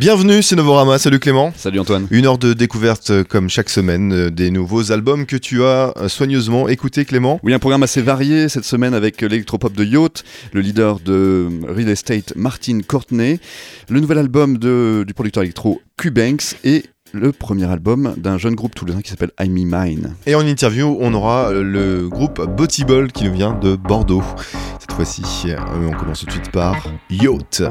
Bienvenue, c'est Novorama. Salut Clément. Salut Antoine. Une heure de découverte euh, comme chaque semaine euh, des nouveaux albums que tu as euh, soigneusement écoutés, Clément. Oui, un programme assez varié cette semaine avec l'électropop de Yacht, le leader de Real Estate Martin Courtney, le nouvel album de, du producteur électro Q-Banks et le premier album d'un jeune groupe toulousain qui s'appelle I'm Me Mine. Et en interview, on aura le groupe Ball qui nous vient de Bordeaux. Cette fois-ci, on commence tout de suite par Yacht.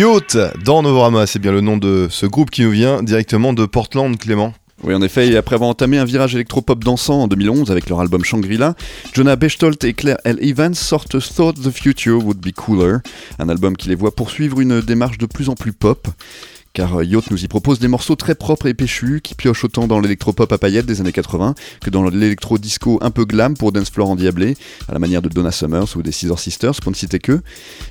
Yacht dans Novorama, c'est bien le nom de ce groupe qui nous vient directement de Portland, Clément. Oui, en effet, après avoir entamé un virage électropop dansant en 2011 avec leur album Shangri-La, Jonah Bechtold et Claire L. Evans sortent Thought the Future Would Be Cooler, un album qui les voit poursuivre une démarche de plus en plus pop car euh, Yacht nous y propose des morceaux très propres et péchus qui piochent autant dans l'électropop à paillettes des années 80 que dans l'électro-disco un peu glam pour Dance Floor endiablé, à la manière de Donna Summers ou des Scissor Sisters pour ne citer que,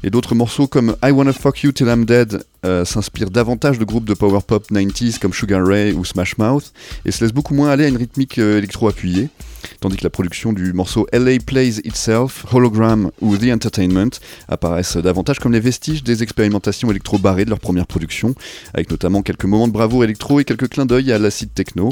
et d'autres morceaux comme I Wanna Fuck You Till I'm Dead euh, s'inspire davantage de groupes de power pop 90s comme Sugar Ray ou Smash Mouth et se laisse beaucoup moins aller à une rythmique euh, électro-appuyée, tandis que la production du morceau LA Plays Itself, Hologram ou The Entertainment apparaissent davantage comme les vestiges des expérimentations électro-barrées de leur première production, avec notamment quelques moments de bravoure électro et quelques clins d'œil à l'acide techno.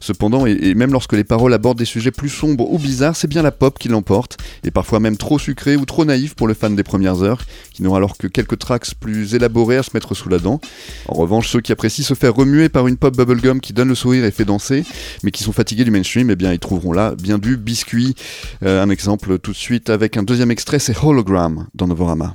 Cependant, et, même lorsque les paroles abordent des sujets plus sombres ou bizarres, c'est bien la pop qui l'emporte, et parfois même trop sucrée ou trop naïve pour le fan des premières heures, qui n'aura alors que quelques tracks plus élaborés à se mettre sous la dent. En revanche, ceux qui apprécient se faire remuer par une pop bubblegum qui donne le sourire et fait danser, mais qui sont fatigués du mainstream, eh bien ils trouveront là bien du biscuit. Euh, un exemple tout de suite avec un deuxième extrait, c'est Hologram dans Novorama.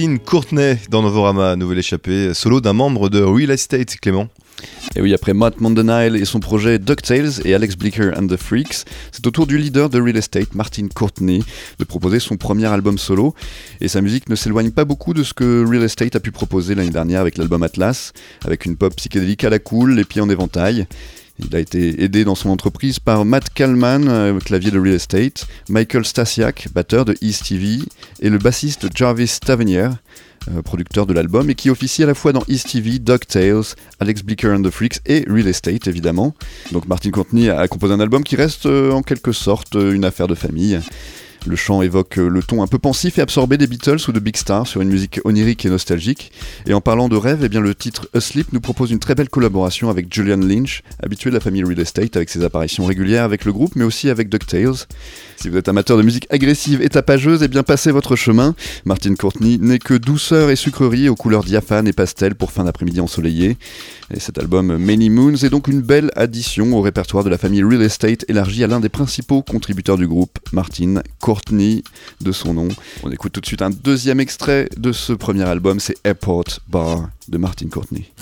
Martin Courtney dans Novorama, nouvelle échappée, solo d'un membre de Real Estate, Clément. Et oui, après Matt Mondenile et son projet DuckTales et Alex Blicker and the Freaks, c'est au tour du leader de Real Estate, Martin Courtney, de proposer son premier album solo. Et sa musique ne s'éloigne pas beaucoup de ce que Real Estate a pu proposer l'année dernière avec l'album Atlas, avec une pop psychédélique à la cool, les pieds en éventail. Il a été aidé dans son entreprise par Matt Kalman, euh, clavier de Real Estate, Michael Stasiak, batteur de East TV, et le bassiste Jarvis Tavernier, euh, producteur de l'album, et qui officie à la fois dans East TV, DuckTales, Alex Blicker and the Freaks et Real Estate évidemment. Donc Martin Courtney a composé un album qui reste euh, en quelque sorte une affaire de famille. Le chant évoque euh, le ton un peu pensif et absorbé des Beatles ou de Big Star sur une musique onirique et nostalgique. Et en parlant de rêve, eh le titre Asleep nous propose une très belle collaboration avec Julian Lynch, habitué de la famille Real Estate avec ses apparitions régulières avec le groupe mais aussi avec DuckTales. Si vous êtes amateur de musique agressive et tapageuse, eh bien passez votre chemin. Martin Courtney n'est que douceur et sucrerie aux couleurs diaphanes et pastel pour fin d'après-midi ensoleillé. Et cet album Many Moons est donc une belle addition au répertoire de la famille Real Estate élargi à l'un des principaux contributeurs du groupe, Martin Courtney de son nom. On écoute tout de suite un deuxième extrait de ce premier album, c'est Airport Bar de Martin Courtney.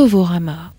N-O-V-O-R-A-M-A.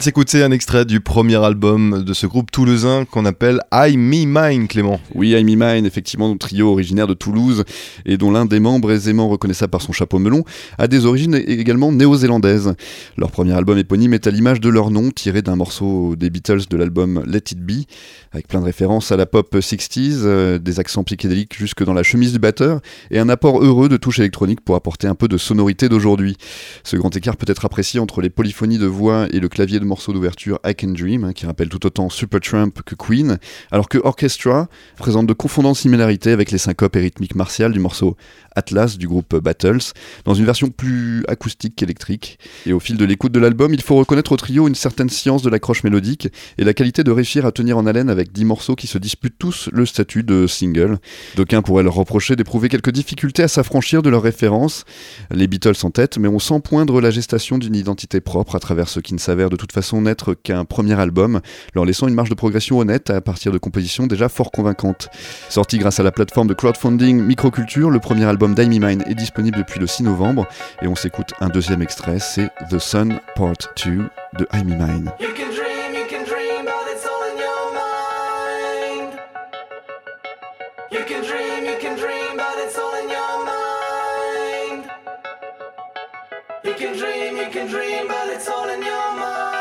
De un extrait du premier album de ce groupe toulousain qu'on appelle I Me Mine, Clément. Oui, I Me Mine, effectivement, trio originaire de Toulouse et dont l'un des membres aisément reconnaissable par son chapeau melon a des origines également néo-zélandaises. Leur premier album éponyme est à l'image de leur nom, tiré d'un morceau des Beatles de l'album Let It Be, avec plein de références à la pop 60s, euh, des accents psychédéliques jusque dans la chemise du batteur et un apport heureux de touches électroniques pour apporter un peu de sonorité d'aujourd'hui. Ce grand écart peut être apprécié entre les polyphonies de voix et le clavier de morceaux d'ouverture I Can Dream, hein, qui rappelle tout autant Supertramp que Queen, alors que Orchestra présente de confondantes similarités avec les syncopes et rythmiques martiales du morceau Atlas du groupe Battles, dans une version plus acoustique qu'électrique. Et au fil de l'écoute de l'album, il faut reconnaître au trio une certaine science de l'accroche mélodique et la qualité de réussir à tenir en haleine avec 10 morceaux qui se disputent tous le statut de single. D'aucuns pourraient leur reprocher d'éprouver quelques difficultés à s'affranchir de leurs références, les Beatles en tête, mais on sent poindre la gestation d'une identité propre à travers ce qui ne s'avère de toute façon façon n'être qu'un premier album, leur laissant une marge de progression honnête à partir de compositions déjà fort convaincantes. Sorti grâce à la plateforme de crowdfunding Microculture, le premier album d'Amy Mine est disponible depuis le 6 novembre et on s'écoute un deuxième extrait, c'est The Sun Part 2 de Amy Mine. You can dream, you can dream, but it's all in your mind.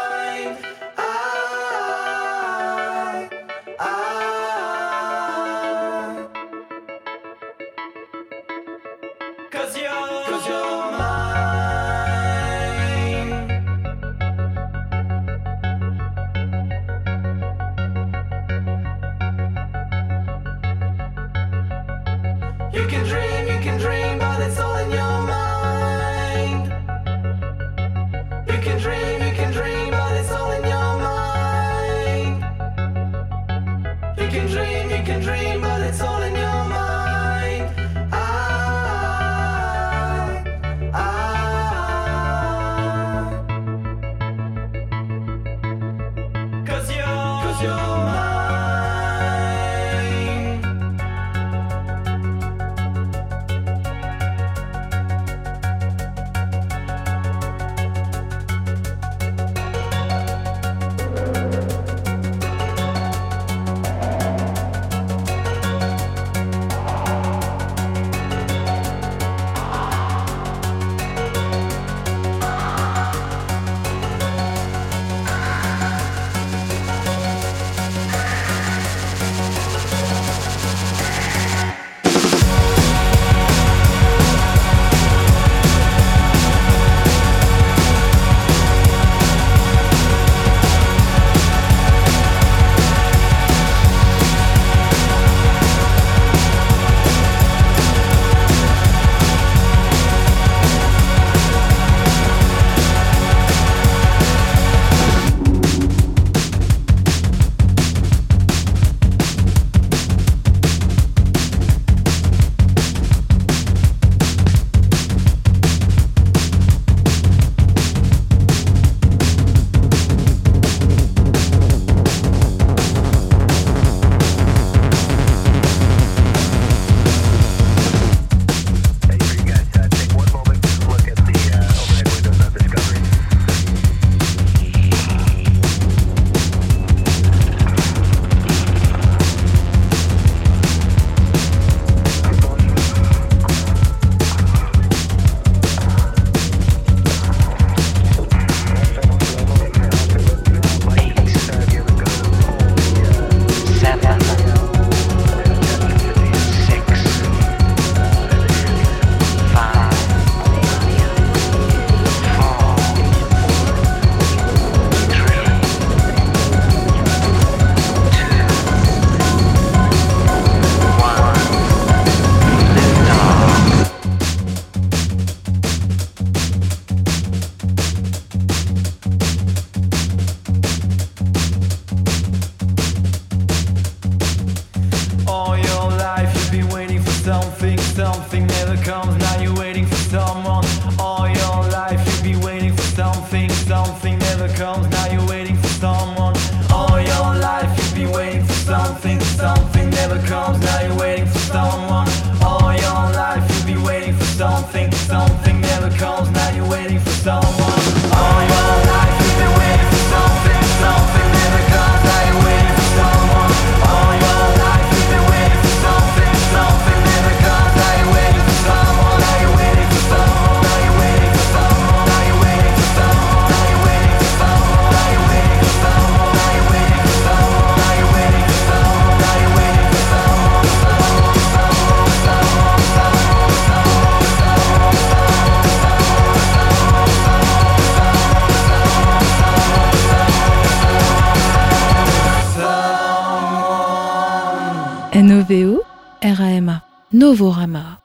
Novorama.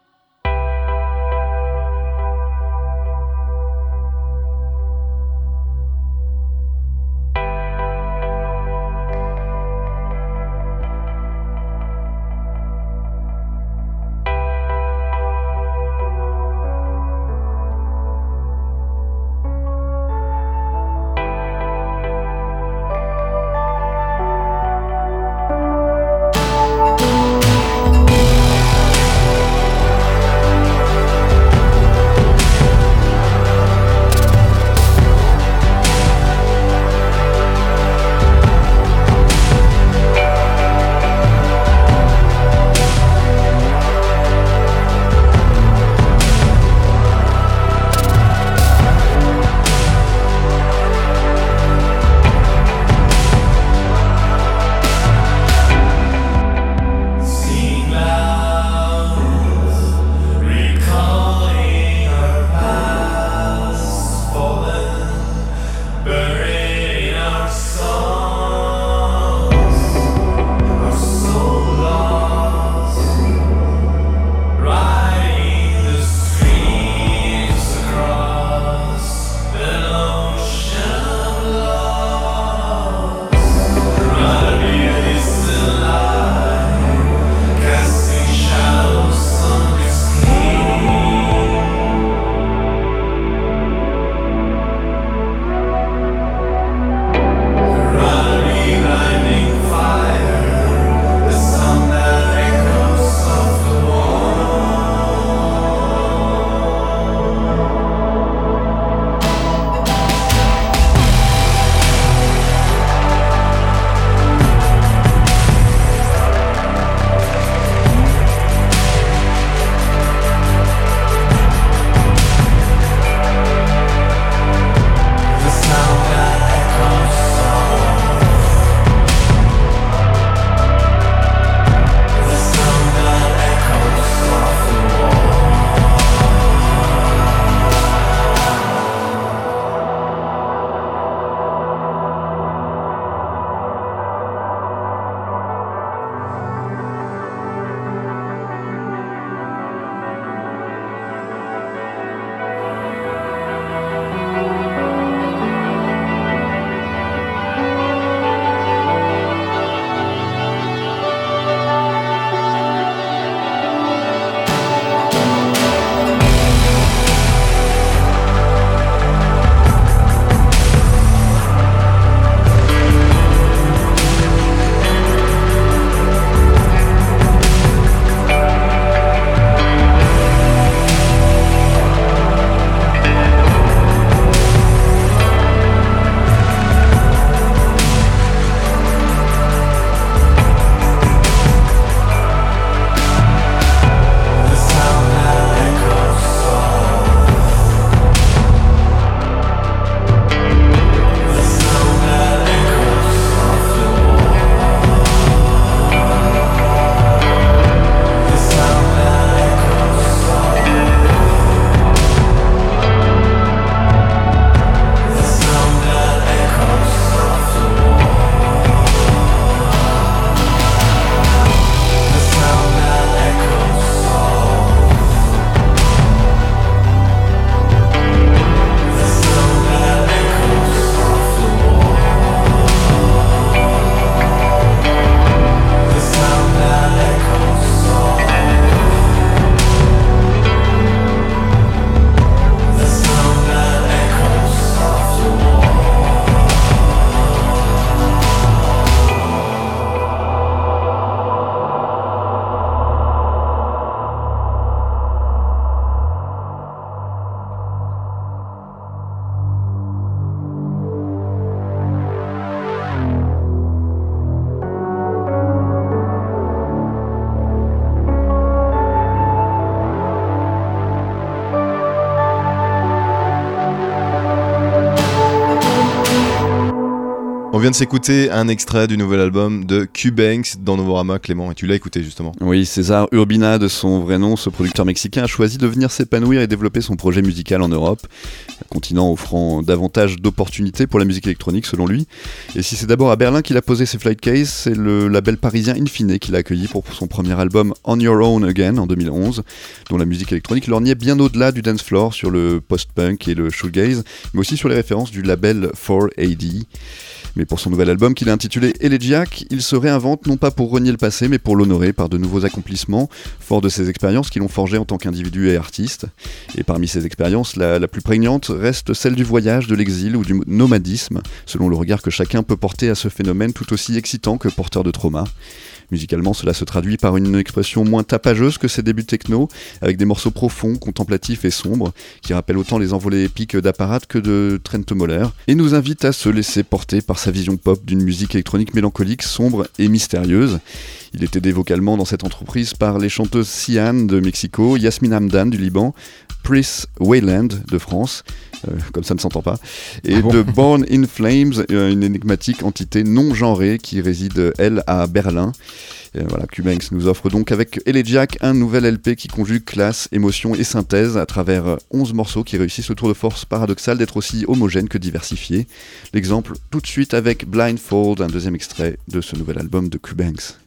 De s'écouter un extrait du nouvel album de Q-Banks dans Novorama, Clément, et tu l'as écouté justement. Oui, César Urbina, de son vrai nom, ce producteur mexicain a choisi de venir s'épanouir et développer son projet musical en Europe, un continent offrant davantage d'opportunités pour la musique électronique selon lui. Et si c'est d'abord à Berlin qu'il a posé ses flight cases, c'est le label parisien Infine qui l'a accueilli pour son premier album On Your Own Again en 2011, dont la musique électronique lorgnait bien au-delà du dance floor sur le post-punk et le shoegaze, mais aussi sur les références du label 4AD. Mais pour son nouvel album qu'il a intitulé Elegiac, il se réinvente non pas pour renier le passé, mais pour l'honorer par de nouveaux accomplissements, fort de ses expériences qui l'ont forgé en tant qu'individu et artiste. Et parmi ces expériences, la, la plus prégnante reste celle du voyage, de l'exil ou du nomadisme, selon le regard que chacun peut porter à ce phénomène tout aussi excitant que porteur de trauma. Musicalement, cela se traduit par une expression moins tapageuse que ses débuts techno, avec des morceaux profonds, contemplatifs et sombres, qui rappellent autant les envolées épiques d'Apparat que de Trent Moller, et nous invite à se laisser porter par sa vision pop d'une musique électronique mélancolique, sombre et mystérieuse. Il est aidé vocalement dans cette entreprise par les chanteuses Sian de Mexico, Yasmin Hamdan du Liban, Pris Wayland de France, euh, comme ça ne s'entend pas, et Ah bon de Born in Flames, euh, une énigmatique entité non genrée qui réside, elle, à Berlin. Et voilà, Cubanks nous offre donc avec Elegiac un nouvel LP qui conjugue classe, émotion et synthèse à travers euh, 11 morceaux qui réussissent le tour de force paradoxal d'être aussi homogène que diversifié. L'exemple tout de suite avec Blindfold, un deuxième extrait de ce nouvel album de Cubanks.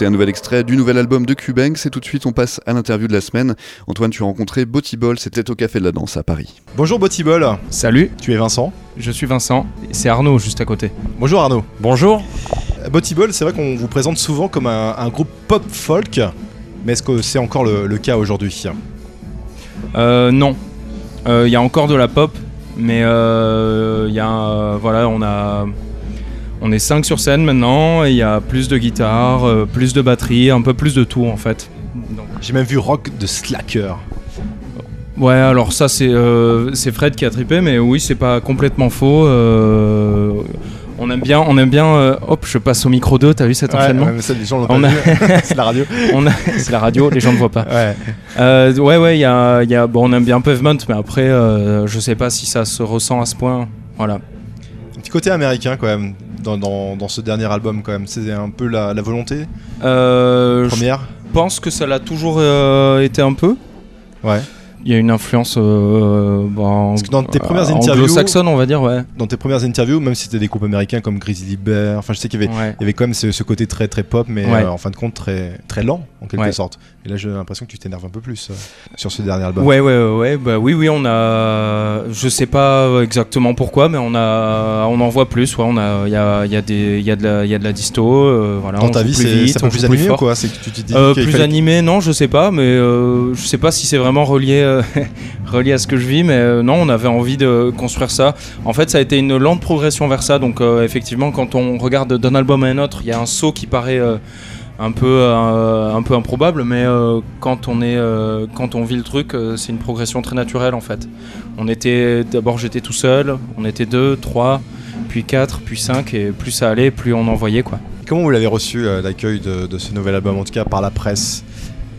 D'écouter un nouvel extrait du nouvel album de Cubanks et tout de suite on passe à l'interview de la semaine. Antoine, tu as rencontré Botty Ball, c'était au Café de la Danse à Paris. Bonjour Botibol, Salut, tu es Vincent. je suis Vincent, et c'est Arnaud juste à côté. Bonjour Arnaud. Bonjour. Botibol, c'est vrai qu'on vous présente souvent comme un, un groupe pop folk, mais est-ce que c'est encore le, le cas aujourd'hui? Euh, non, il y a encore de la pop, mais euh, il y a, euh, voilà, on a, on est 5 sur scène maintenant, et il y a plus de guitare, euh, plus de batterie, un peu plus de tout en fait. J'ai même vu rock de slacker. ouais, alors ça c'est, euh, Fred qui a trippé, mais oui, c'est pas complètement faux. euh, on aime bien, on aime bien. euh, hop, je passe au micro 2, t'as vu cet enchaînement mais ça, les gens l'ont On pas a- vu. c'est la radio. A- C'est la radio, les gens ne voient pas. Ouais. Ouais, y a, y a- bon, on aime bien Pavement, mais après, je sais pas si ça se ressent à ce point. Voilà. Un petit côté américain quand même dans, dans- dans ce dernier album quand même. C'est un peu la, la volonté Euh, je première. pense que ça l'a toujours euh, été un peu. Ouais. Il y a une influence euh, bon, Parce que dans tes euh, premières interviews- anglo-saxonne, on va dire, ouais. Dans tes premières interviews, même si c'était des groupes américains comme Grizzly Bear, enfin je sais qu'il y avait, Ouais. il y avait quand même ce, ce côté très très pop, mais Ouais. euh, en fin de compte très très lent en quelque Ouais. sorte. Et là j'ai l'impression que tu t'énerves un peu plus euh, sur ce dernier album. Ouais, ouais, ouais, bah oui, oui, on a, je sais pas exactement pourquoi, mais on a, on en voit plus, ouais, on a, il y a, y a des, il de la, il y a de la disto, euh, voilà. Dans on ta vie, plus c'est plus joue animé ou fort. quoi? C'est que tu Euh, qu'il plus fallait- animé, non, je sais pas, mais euh, je sais pas si c'est vraiment relié, euh, relié à ce que je vis, mais euh, non, on avait envie de construire ça. En fait, ça a été une lente progression vers ça, donc euh, effectivement, quand on regarde d'un album à un autre, il y a un saut qui paraît un peu, un peu improbable, mais quand on est, quand on vit le truc, c'est une progression très naturelle en fait. On était, d'abord j'étais tout seul, on était deux, trois, puis quatre, puis cinq, et plus ça allait, plus on en voyait quoi. Comment vous l'avez reçu l'accueil de, de ce nouvel album, en tout cas par la presse?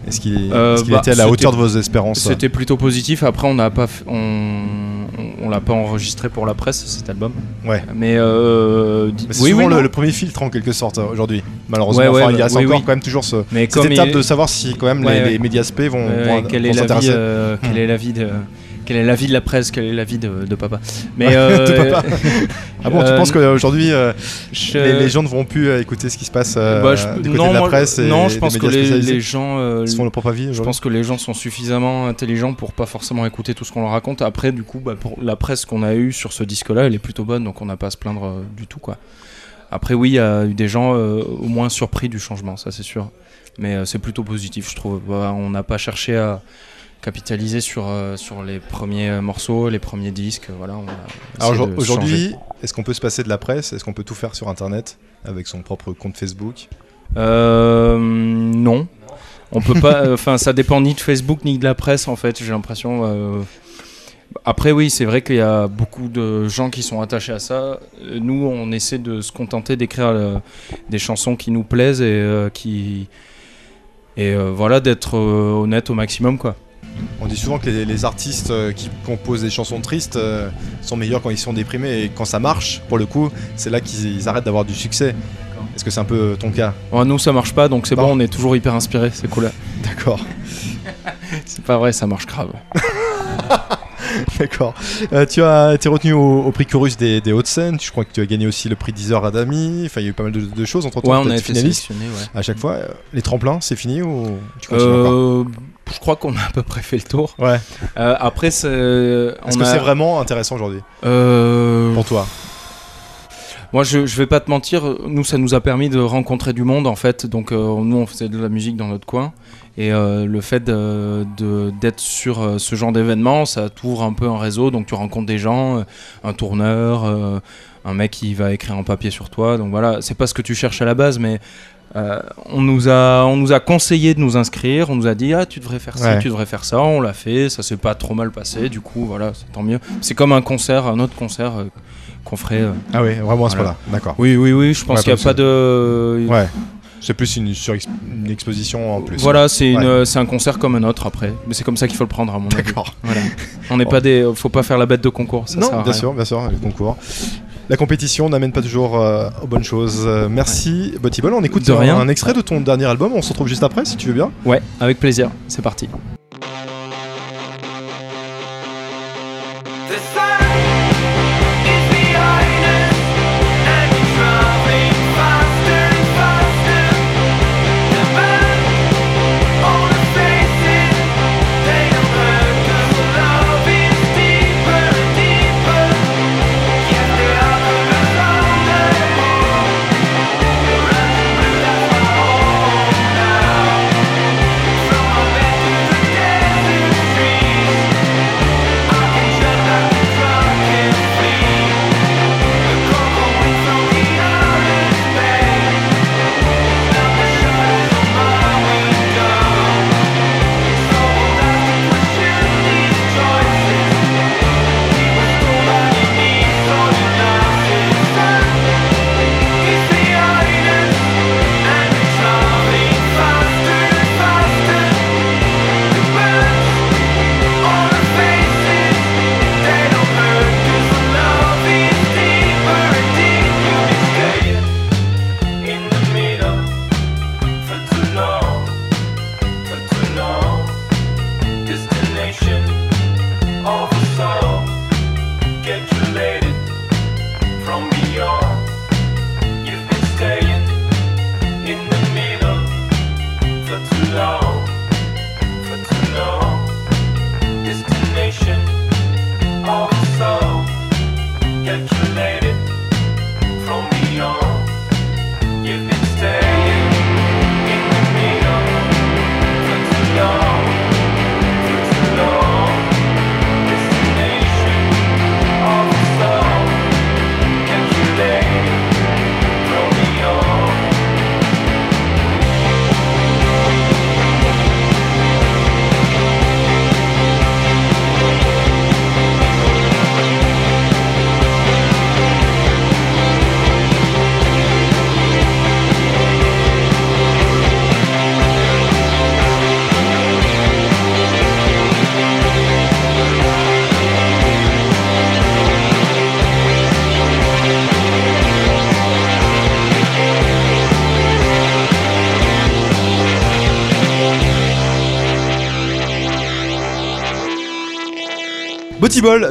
Est-ce qu'il Euh, est-ce qu'il bah, était à la c'était- hauteur de vos espérances C'était plutôt positif. Après, on n'a pas, on, on, on l'a pas enregistré pour la presse cet album. Ouais. Mais, euh, Mais c'est oui, souvent oui, le, premier filtre en quelque sorte euh, aujourd'hui, malheureusement. Ouais, ouais, Enfin, il bah, reste oui, encore oui. quand même toujours ce, Mais cette étape il- de savoir si quand même les, médias spé vont, vont, vont est l'avis, s'intéresser. euh, quel Hmm. est l'avis de, quel est l'avis de la presse, quel est l'avis de, de papa. Mais euh, De papa. Ah bon, tu euh, penses qu'aujourd'hui euh, je- les, les gens ne vont plus euh, écouter ce qui se passe euh, bah, je- du côté non, de la moi, presse et non, je pense que les, gens, euh, se font leur propre avis Je pense que les gens sont suffisamment intelligents pour pas forcément écouter tout ce qu'on leur raconte. Après, du coup, bah, pour la presse qu'on a eue sur ce disque-là, elle est plutôt bonne, donc on n'a pas à se plaindre euh, du tout, quoi. Après, oui, il y a eu des gens euh, au moins surpris du changement, ça c'est sûr. Mais euh, c'est plutôt positif, je trouve. Bah, on n'a pas cherché à capitaliser sur, euh, sur les premiers euh, morceaux, les premiers disques. Voilà, on a Alors aujourd'hui, est-ce qu'on peut se passer de la presse? Est-ce qu'on peut tout faire sur Internet avec son propre compte Facebook? Euh, non. On peut pas. euh, Enfin, ça dépend ni de Facebook ni de la presse en fait. J'ai l'impression. euh, Après, oui, c'est vrai qu'il y a beaucoup de gens qui sont attachés à ça. Euh, Nous, on essaie de se contenter d'écrire euh, des chansons qui nous plaisent et euh, qui et euh, voilà d'être euh, honnête au maximum quoi. On dit souvent que les, les artistes euh, qui composent des chansons tristes euh, sont meilleurs quand ils sont déprimés et quand ça marche, pour le coup, c'est là qu'ils ils arrêtent d'avoir du succès. Est-ce que c'est un peu ton cas nous, ça marche pas, donc c'est bon. On est toujours hyper inspiré. C'est cool. D'accord. C'est pas vrai, ça marche grave. D'accord. Euh, tu as été retenu au, au prix Chorus des, des Hauts-de-Seine. Je crois que tu as gagné aussi le prix Deezer Adami. Enfin, il y a eu pas mal de, de choses entre temps. Ouais, on a été finaliste. Ouais. à chaque fois. Euh, Les tremplins, c'est fini ou tu continues encore Euh, je crois qu'on a à peu près fait le tour. Ouais. Euh, après, c'est. Est-ce on que a- c'est vraiment intéressant aujourd'hui Euh, pour toi Moi, je, je vais pas te mentir, nous, ça nous a permis de rencontrer du monde, en fait. Donc, euh, nous, on faisait de la musique dans notre coin. Et euh, le fait d'être sur euh, ce genre d'événement, ça t'ouvre un peu un réseau. Donc, tu rencontres des gens, euh, un tourneur, euh, un mec qui va écrire en papier sur toi. Donc, voilà, c'est pas ce que tu cherches à la base, mais. Euh, on, nous a, on nous a conseillé de nous inscrire, on nous a dit ah tu devrais faire ça, Ouais. tu devrais faire ça, on l'a fait, ça s'est pas trop mal passé, du coup voilà c'est tant mieux. C'est comme un concert, un autre concert euh, qu'on ferait euh, Ah oui, vraiment à ce Voilà. point-là. D'accord. oui, oui, oui, je pense Ouais, qu'il n'y a pas de. Ouais. C'est plus une, surexp- une exposition en plus. Voilà, c'est Ouais. un concert comme un autre après. Mais c'est comme ça qu'il faut le prendre, à mon avis. D'accord. Voilà. On n'est Bon. pas des. Faut pas faire la bête de concours. Ça sert Non, bien rien. sûr, bien sûr, le concours. La compétition n'amène pas toujours euh, aux bonnes choses. Euh, merci, Botibol. On écoute De un, rien. un extrait de ton dernier album. On se retrouve juste après, si tu veux bien. Ouais, avec plaisir. C'est parti.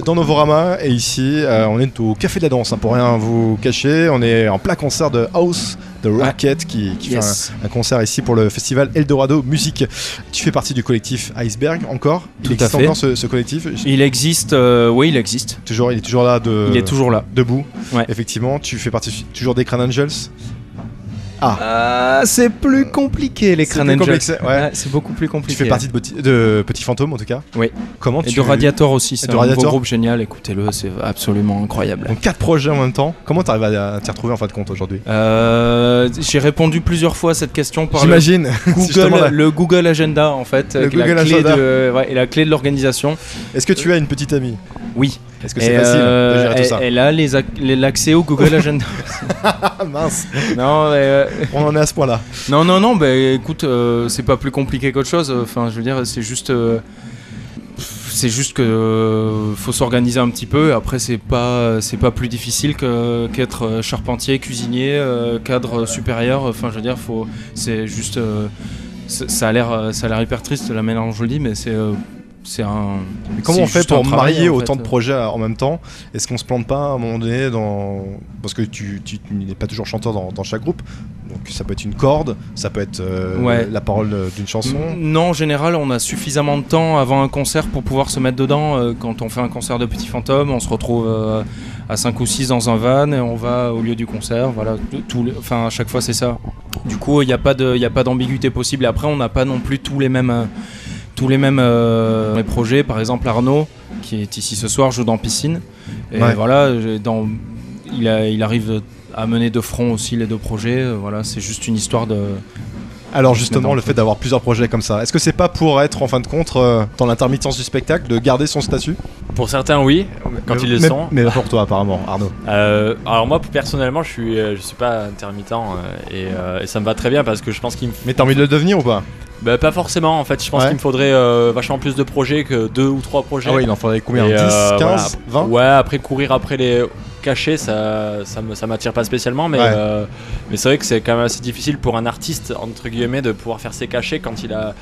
Dans Novorama et ici euh, on est au Café de la Danse, hein, pour rien vous cacher, on est en plein concert de House de Rocket qui, qui Yes. fait un, un concert ici pour le festival Eldorado Musique. Tu fais partie du collectif Iceberg encore? Il Tout à existe fait. encore ce, ce collectif? Il existe, euh, oui, il existe. toujours, Il est toujours là de, Il est toujours là. debout. Ouais. Effectivement, tu fais partie toujours des Crane Angels? Ah, c'est plus compliqué les C'est ouais. Ouais, c'est beaucoup plus Tu compliqué. fais partie de, Petit- de Petit Fantôme en tout cas Oui. Comment Et tu de Radiator aussi, c'est un Radiator. groupe génial, écoutez-le, c'est absolument incroyable. Donc quatre projets en même temps. Comment tu arrives à, t'y retrouver en fin de compte aujourd'hui? Euh, J'ai répondu plusieurs fois à cette question par le Google, le Google Agenda en fait, Le la Google clé Agenda. de- ouais, et la clé de l'organisation. Est-ce que tu as une petite amie? Oui. Est-ce que c'est facile euh, de gérer tout elle, ça elle a l'accès au Google Agenda. Mince, non, euh, on en est à ce point-là. non, non, non. Bah, écoute, euh, c'est pas plus compliqué qu'autre chose. Enfin, je veux dire, c'est juste. euh, c'est juste que euh, faut s'organiser un petit peu. Après, c'est pas c'est pas plus difficile que qu'être euh, charpentier, cuisinier, euh, cadre supérieur. Enfin, je veux dire, faut c'est juste euh, ça a l'air euh, ça a l'air hyper triste la manière dont je le dis, mais c'est euh, c'est un. Mais comment on fait pour travail, marier en autant de projets en même temps Est-ce qu'on se plante pas à un moment donné dans... Parce que tu, tu, tu n'es pas toujours chanteur dans, dans chaque groupe. Donc ça peut être une corde, ça peut être euh, Ouais. la parole d'une chanson. Non, en général, on a suffisamment de temps avant un concert pour pouvoir se mettre dedans. Euh, Quand on fait un concert de Petit Fantôme, on se retrouve euh, à 5 ou 6 dans un van et on va au lieu du concert. Voilà, tout- tout le- enfin, à chaque fois, c'est ça. Du coup, il n'y a pas a d'ambiguïté possible. Et après, on n'a pas non plus tous les mêmes, euh, tous les mêmes euh, les projets. Par exemple, Arnaud, qui est ici ce soir, joue dans Piscine. Et Ouais. voilà, dans, il, a- il arrive à mener de front aussi les deux projets. Euh, Voilà, c'est juste une histoire de. Alors justement, le fait d'avoir plusieurs projets comme ça, est-ce que c'est pas pour être en fin de compte euh, dans l'intermittence du spectacle, de garder son statut? Pour certains, oui, quand Mais- ils le mais- sont. Mais pas pour toi apparemment, Arnaud. Euh, alors moi, personnellement, je suis, je suis pas intermittent euh, et, euh, et ça me va très bien parce que je pense qu'il me Mais t'as envie de le devenir ou pas? Bah, pas forcément en fait, je pense Ouais. qu'il me faudrait euh, vachement plus de projets que deux ou trois projets. Ah ouais, il en faudrait combien Et, 10, euh, 15, 20 Ouais, après courir après les cachets, ça, ça me- ça m'attire pas spécialement, mais, Ouais. euh, mais c'est vrai que c'est quand même assez difficile pour un artiste entre guillemets de pouvoir faire ses cachets quand il a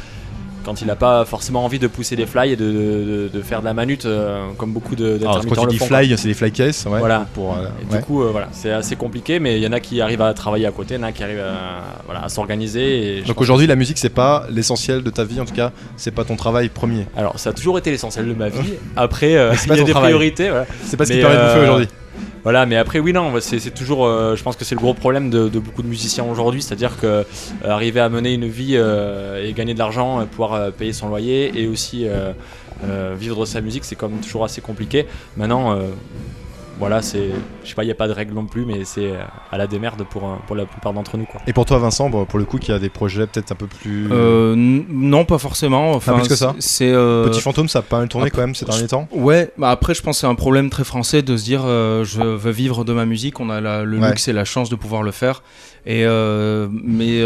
quand il a pas forcément envie de pousser des fly et de, de- de faire de la manute euh, comme beaucoup de Alors, quand tu dis fly, c'est des fly ouais. Voilà. Pour, euh, Et ouais. Du coup, euh, voilà, c'est assez compliqué, mais il y en a qui arrivent à travailler à côté, il y en a qui arrivent à, voilà, à s'organiser. Donc aujourd'hui, la musique, c'est pas l'essentiel de ta vie, en tout cas, c'est pas ton travail premier. Alors, ça a toujours été l'essentiel de ma vie. Après, c'est il pas y a des travail. priorités. Voilà. C'est pas ce qui Mais, permet de bouffer aujourd'hui. Voilà, mais après, oui, non, c'est toujours. euh, je pense que c'est le gros problème de, beaucoup de musiciens aujourd'hui, c'est-à-dire que euh, arriver à mener une vie euh, et gagner de l'argent, euh, pouvoir payer son loyer et aussi vivre sa musique, c'est quand même toujours assez compliqué. Maintenant, voilà, c'est. Je sais pas, il n'y a pas de règle non plus, mais c'est euh, à la démerde pour, pour la plupart d'entre nous, quoi. Et pour toi, Vincent, bon, pour le coup, qui a des projets peut-être un peu plus. Euh, non, pas forcément. Enfin, plus que ça C'est euh, Petit fantôme, ça a pas mal tourné après, quand même ces derniers temps. Ouais, bah après je pense que c'est un problème très français de se dire euh, je veux vivre de ma musique, on a la- le Ouais. luxe et la chance de pouvoir le faire. Et euh, mais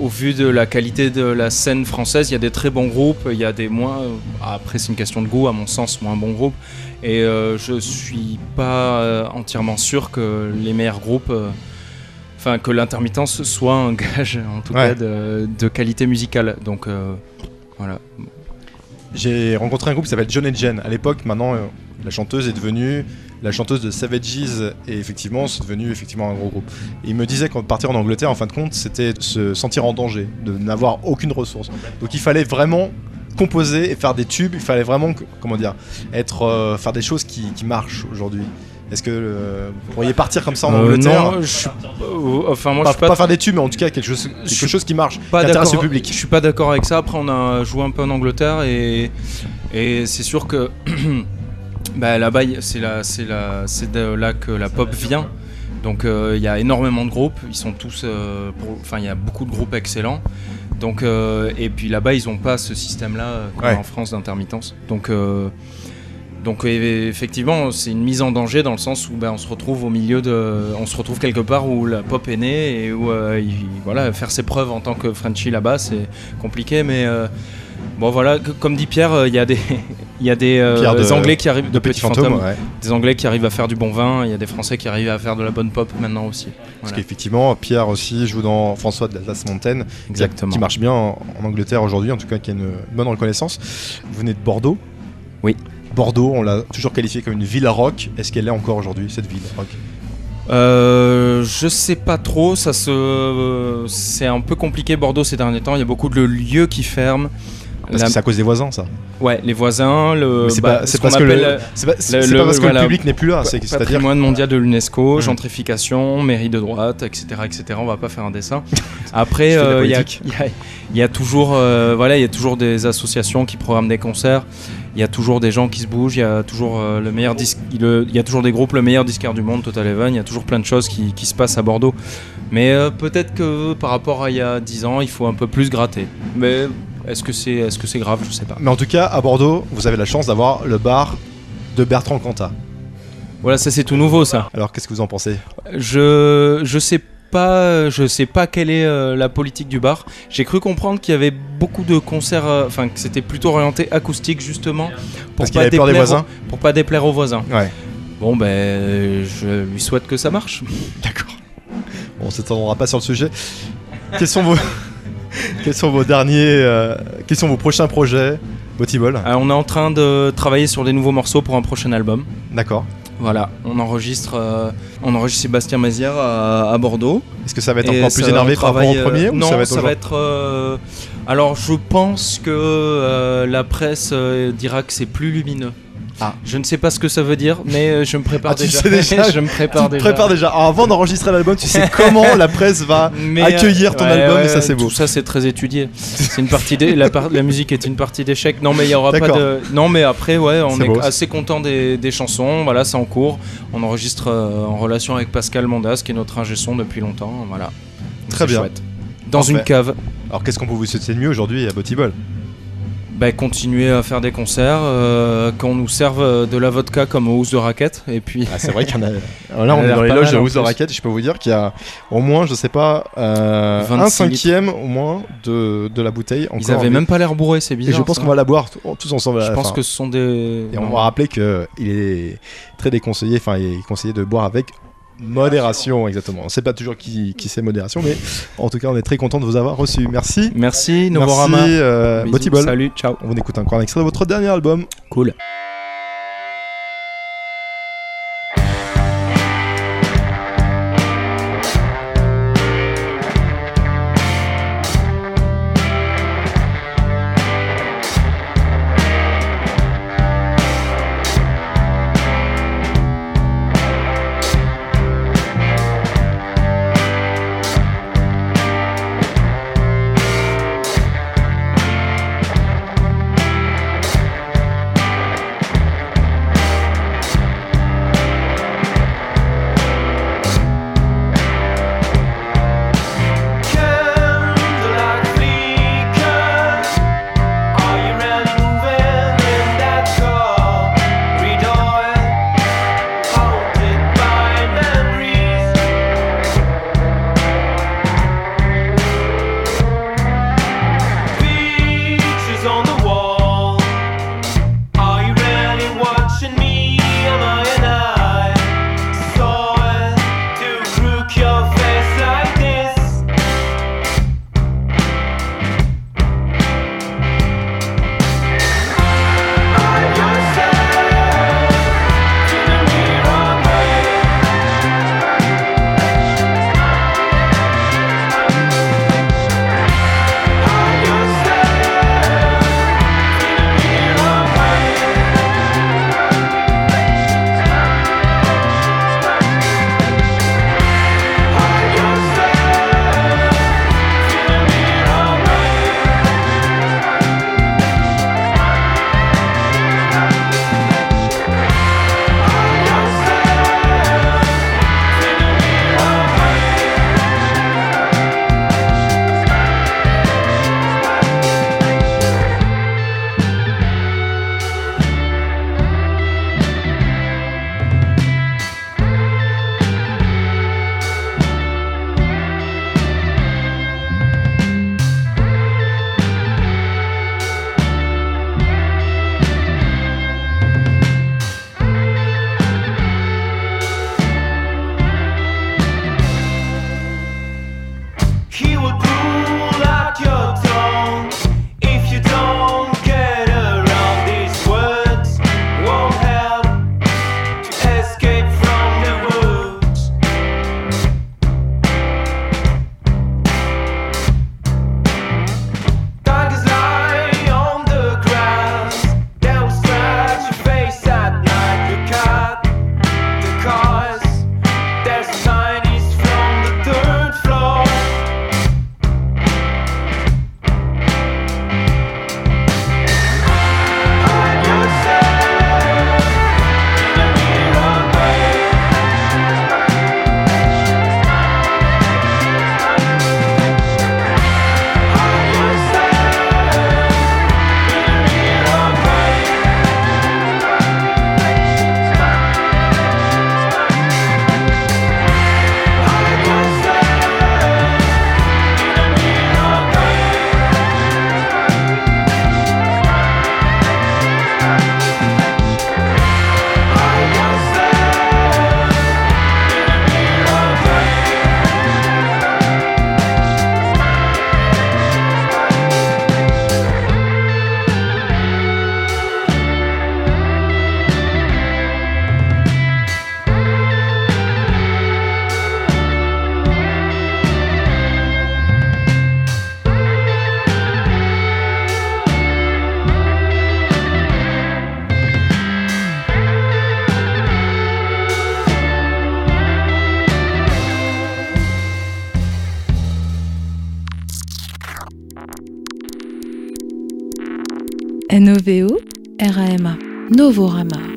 au vu de la qualité de la scène française, il y a des très bons groupes, il y a des moins. Après c'est une question de goût, à mon sens, moins bons groupes. Et euh, je suis pas euh, entièrement sûr que les meilleurs groupes. euh, Enfin, que l'intermittence soit un gage, en tout Ouais. cas, de, de qualité musicale. Donc, euh, voilà. j'ai rencontré un groupe qui s'appelle John and Jen. À l'époque, maintenant, euh, la chanteuse est devenue la chanteuse de Savages et effectivement, c'est devenu effectivement un gros groupe. Et il me disait qu'en partir en Angleterre, en fin de compte, c'était se sentir en danger, de n'avoir aucune ressource. Donc il fallait vraiment composer et faire des tubes. Il fallait vraiment, comment dire, être, euh, faire des choses qui, qui marchent aujourd'hui. Est-ce que euh, vous pourriez partir comme ça en Euh, Angleterre non, je suis- euh, enfin moi pas, je suis pas, pas faire des tubes, mais en tout cas quelque chose, quelque chose qui marche, pas qui public. Je suis pas d'accord avec ça. Après, on a joué un peu en Angleterre et et c'est sûr que bah, là-bas, c'est là, c'est là, c'est de là que la pop vient. Donc euh, il y a énormément de groupes. Ils sont tous, euh, enfin il y a beaucoup de groupes excellents. Donc euh, et puis là-bas, ils ont pas ce système-là Ouais. en France d'intermittence. Donc donc effectivement, c'est une mise en danger dans le sens où ben, on se retrouve au milieu de, on se retrouve quelque part où la pop est née et où euh, il- voilà faire ses preuves en tant que Frenchie là-bas, c'est compliqué, mais euh, bon voilà, comme dit Pierre, euh, il y a des, il y a des euh, de- Anglais qui arrivent De petits fantômes, ouais. des Anglais qui arrivent à faire du bon vin, il y a des Français qui arrivent à faire de la bonne pop maintenant aussi. Parce qu'effectivement, Pierre aussi joue dans François de l'Atlas Mountain, Exactement. qui marche bien en, en Angleterre aujourd'hui, en tout cas qui a une bonne reconnaissance. Vous venez de Bordeaux Oui. Bordeaux, on l'a toujours qualifié comme une ville rock. Est-ce qu'elle est encore aujourd'hui, cette ville rock? Euh, je sais pas trop, ça se, c'est un peu compliqué Bordeaux ces derniers temps. Il y a beaucoup de lieux qui ferment. Parce La- que c'est à cause des voisins, ça. Ouais, les voisins, le, c'est bah, pas, ce parce que le, euh, pas, le- pas parce que voilà. le public n'est plus là. C'est, patrimoine mondial de l'UNESCO, Mm. gentrification, mairie de droite, etc., etc. On va pas faire un dessin. Après, euh, il y, a- politique. il y a- il y a toujours, euh, voilà, il y a toujours des associations qui programment des concerts. Il y a toujours des gens qui se bougent. Il y a toujours euh, le meilleur disque, il y a toujours des groupes le meilleur disquaire du monde, Total Even. Il y a toujours plein de choses qui, qui se passent à Bordeaux. Mais euh, peut-être que par rapport à il y a 10 ans, il faut un peu plus gratter. Mais est-ce que c'est, est-ce que c'est grave? Je sais pas. Mais en tout cas, à Bordeaux, vous avez la chance d'avoir le bar de Bertrand Cantat. Voilà, ça c'est tout nouveau, ça. Alors, qu'est-ce que vous en pensez? Je je sais pas je sais pas quelle est euh, la politique du bar. J'ai cru comprendre qu'il y avait beaucoup de concerts euh, enfin que c'était plutôt orienté acoustique justement pour Parce avait peur des déplaire voisins? aux- pour pas déplaire aux voisins. Ouais. Bon ben je lui souhaite que ça marche. D'accord. On s'étendra pas sur le sujet. Quels sont vos, quels sont vos derniers, euh, quels sont vos prochains projets, Botibol Euh, on est en train de travailler sur des nouveaux morceaux pour un prochain album. D'accord. Voilà, on enregistre euh, on enregistre Sébastien Mézières à, à Bordeaux. Est-ce que ça va être Et encore plus énervé par rapport au premier ou Non, ça va être, ça va être. euh, alors, je pense que la presse dira que c'est plus lumineux. Ah. Je ne sais pas ce que ça veut dire, mais euh, je me prépare Ah, tu déjà. sais déjà je me prépare Tu te déjà. prépares déjà. Alors, avant d'enregistrer l'album, tu sais comment la presse va Mais, accueillir ton ouais, album ouais, et ça c'est beau. Tout ça c'est très étudié. C'est une partie des, la, par- la musique est une partie d'échec. Non mais il y aura pas de. Non mais après ouais, on est, beau. assez content des, des chansons. Voilà, c'est en cours. On enregistre euh, en relation avec Pascal Mondas, qui est notre ingé son depuis longtemps. Voilà. Très bien. chouette. Dans une cave. Alors qu'est-ce qu'on peut vous souhaiter de mieux aujourd'hui à Botibol? Bah, continuer à faire des concerts, euh, qu'on nous serve euh, de la vodka comme aux housses de raquettes, et puis ah, C'est vrai qu'il y en a. Alors là, on est l'air dans les loges de House de. Raquette. Je peux vous dire qu'il y a au moins, je sais pas, euh, un 26 cinquième au moins de, de la bouteille. ils avaient en- même pas l'air bourrés, c'est Et bizarre. je pense qu'on va la boire tous ensemble. Je pense fin. que ce sont des. Et on va rappeler qu'il est très déconseillé, enfin, il est conseillé de boire avec modération, exactement. On sait pas toujours qui, qui c'est modération, mais en tout cas, on est très content de vous avoir reçu. Merci. Merci, Novorama. Merci, euh, Bisous. Salut, ciao. On écoute encore un extrait de votre dernier album. Cool. N-O-V-O-R-A-M-A. Novorama.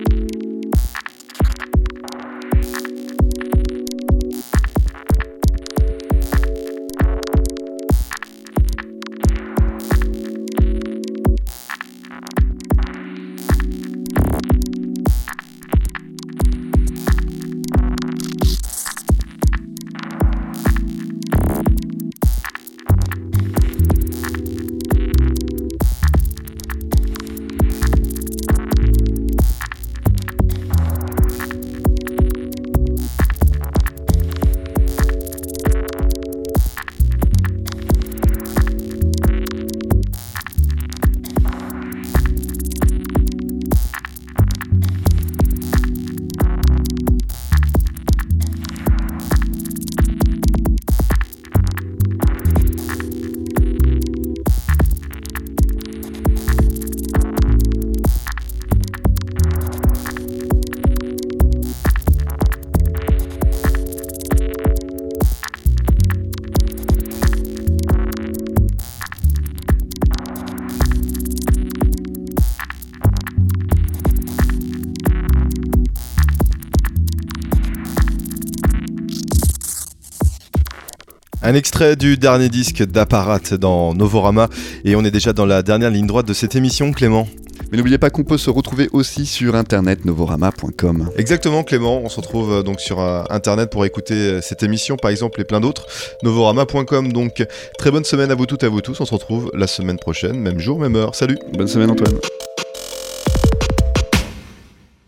Un extrait du dernier disque d'Apparat dans Novorama et on est déjà dans la dernière ligne droite de cette émission Clément. Mais n'oubliez pas qu'on peut se retrouver aussi sur internet novorama.com. Exactement Clément, on se retrouve euh, donc sur euh, internet pour écouter euh, cette émission par exemple et plein d'autres. Novorama.com donc très bonne semaine à vous toutes et à vous tous, on se retrouve la semaine prochaine, même jour, même heure. Salut Bonne semaine Antoine.